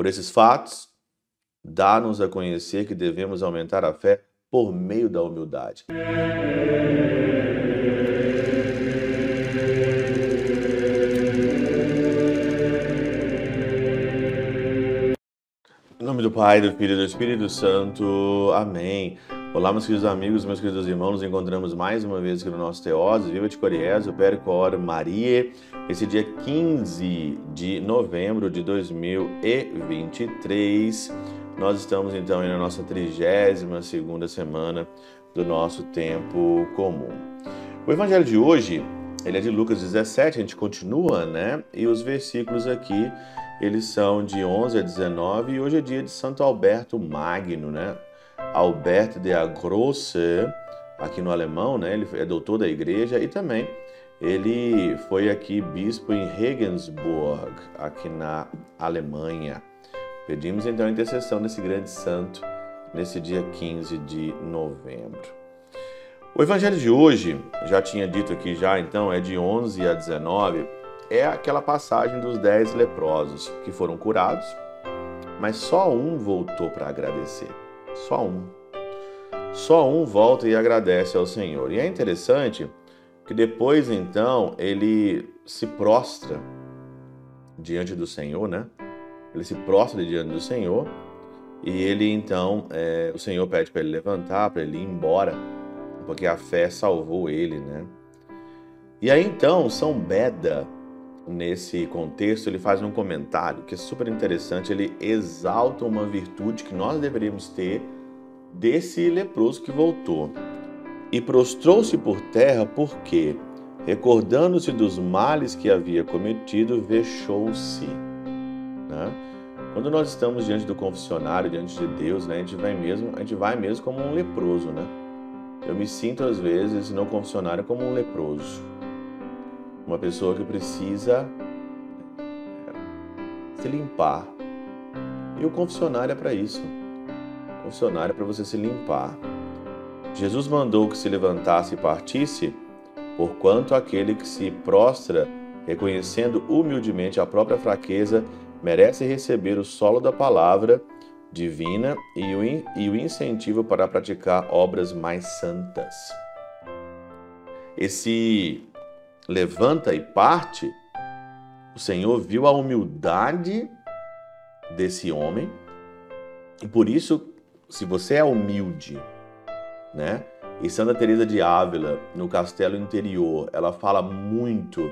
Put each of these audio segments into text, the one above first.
Por esses fatos, dá-nos a conhecer que devemos aumentar a fé por meio da humildade. Em nome do Pai, do Filho e do Espírito Santo. Amém. Olá, meus queridos amigos, meus queridos irmãos, nos encontramos mais uma vez aqui no nosso Teose, Viva de Coriésio, Percor Maria, esse dia 15 de novembro de 2023. Nós estamos então na nossa 32 segunda semana do nosso tempo comum. O evangelho de hoje, ele é de Lucas 17, a gente continua, né? E os versículos aqui, eles são de 11 a 19 e hoje é dia de Santo Alberto Magno, né? Alberto de Agrosse, aqui no alemão, né? Ele é doutor da igreja e também ele foi aqui bispo em Regensburg, aqui na Alemanha. Pedimos então a intercessão desse grande santo nesse dia 15 de novembro. O evangelho de hoje, já tinha dito aqui já, então é de 11 a 19, é aquela passagem dos dez leprosos que foram curados, mas só um voltou para agradecer. Só um. Só um volta e agradece ao Senhor. E é interessante que depois então ele se prostra diante do Senhor, né? Ele se prostra diante do Senhor e ele então, é, o Senhor pede para ele levantar, para ele ir embora, porque a fé salvou ele, né? E aí então São Beda, nesse contexto, ele faz um comentário que é super interessante. Ele exalta uma virtude que nós deveríamos ter desse leproso que voltou. E prostrou-se por terra porque, recordando-se dos males que havia cometido, vexou-se. Né? Quando nós estamos diante do confessionário, diante de Deus, né, a gente vai mesmo, a gente vai mesmo como um leproso, né? Eu me sinto às vezes no confessionário como um leproso uma pessoa que precisa se limpar. E o confessionário é para isso. O confessionário é para você se limpar. Jesus mandou que se levantasse e partisse, porquanto aquele que se prostra, reconhecendo humildemente a própria fraqueza, merece receber o solo da palavra divina e o, e o incentivo para praticar obras mais santas. Esse levanta e parte, o Senhor viu a humildade desse homem e por isso, se você é humilde, né? E Santa Teresa de Ávila, no Castelo Interior, ela fala muito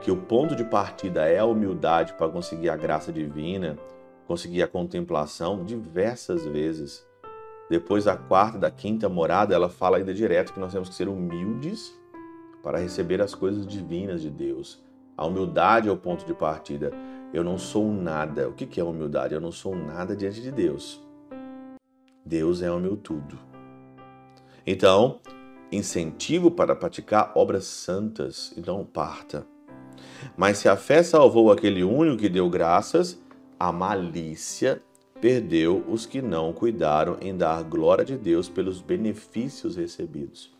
que o ponto de partida é a humildade para conseguir a graça divina, conseguir a contemplação diversas vezes. Depois da quarta, da quinta morada, ela fala ainda direto que nós temos que ser humildes para receber as coisas divinas de Deus. A humildade é o ponto de partida. Eu não sou nada. O que é humildade? Eu não sou nada diante de Deus. Deus é o meu tudo. Então, incentivo para praticar obras santas. Então, parta. Mas se a fé salvou aquele único que deu graças, a malícia perdeu os que não cuidaram em dar glória de Deus pelos benefícios recebidos.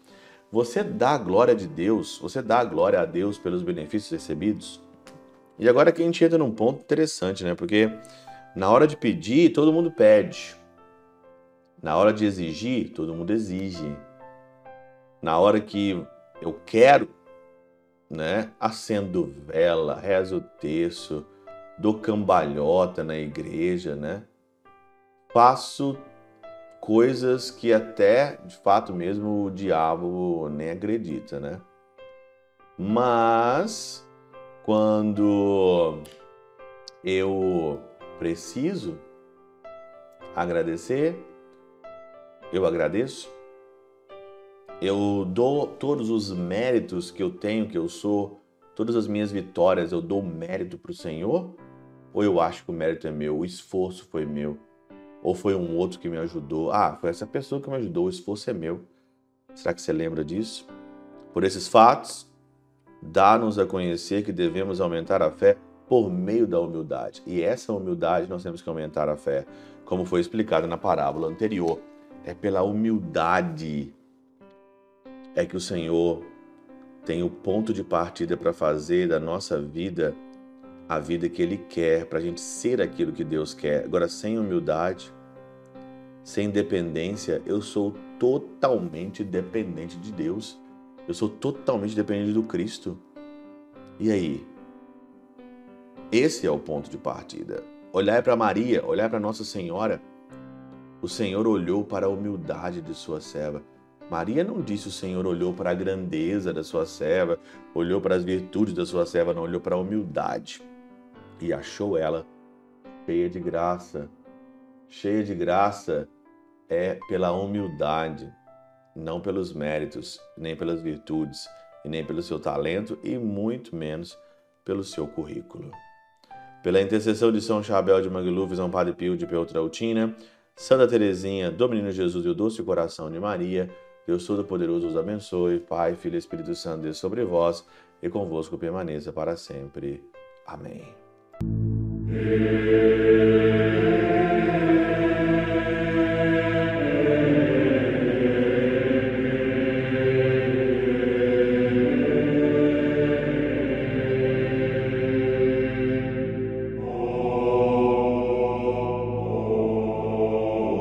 Você dá a glória de Deus, você dá a glória a Deus pelos benefícios recebidos? E agora que a gente entra num ponto interessante, né? Porque na hora de pedir, todo mundo pede. Na hora de exigir, todo mundo exige. Na hora que eu quero, né? Acendo vela, rezo o terço, dou cambalhota na igreja, né? Faço coisas que até, de fato mesmo, o diabo nem acredita, né? Mas quando eu preciso agradecer, eu agradeço. Eu dou todos os méritos que eu tenho, que eu sou, todas as minhas vitórias, eu dou mérito para o Senhor? Ou eu acho que o mérito é meu, o esforço foi meu? Ou foi um outro que me ajudou? Ah, foi essa pessoa que me ajudou, o esforço é meu. Será que você lembra disso? Por esses fatos, dá-nos a conhecer que devemos aumentar a fé por meio da humildade. E essa humildade nós temos que aumentar a fé, como foi explicado na parábola anterior. É pela humildade é que o Senhor tem o ponto de partida para fazer da nossa vida a vida que Ele quer, para a gente ser aquilo que Deus quer. Agora, sem humildade, sem dependência, eu sou totalmente dependente de Deus. Eu sou totalmente dependente do Cristo. E aí? Esse é o ponto de partida. Olhar para Maria, olhar para Nossa Senhora. O Senhor olhou para a humildade de sua serva. Maria não disse o Senhor olhou para a grandeza da sua serva, olhou para as virtudes da sua serva, não olhou para a humildade e achou ela cheia de graça. Cheia de graça é pela humildade, não pelos méritos, nem pelas virtudes, e nem pelo seu talento, e muito menos pelo seu currículo. Pela intercessão de São Chabel de Mangluf, São Padre Pio de Peltrautina, Santa Teresinha, do Menino Jesus e o Doce Coração de Maria, Deus Todo-Poderoso os abençoe, Pai, Filho e Espírito Santo, Deus sobre vós e convosco permaneça para sempre. Amém.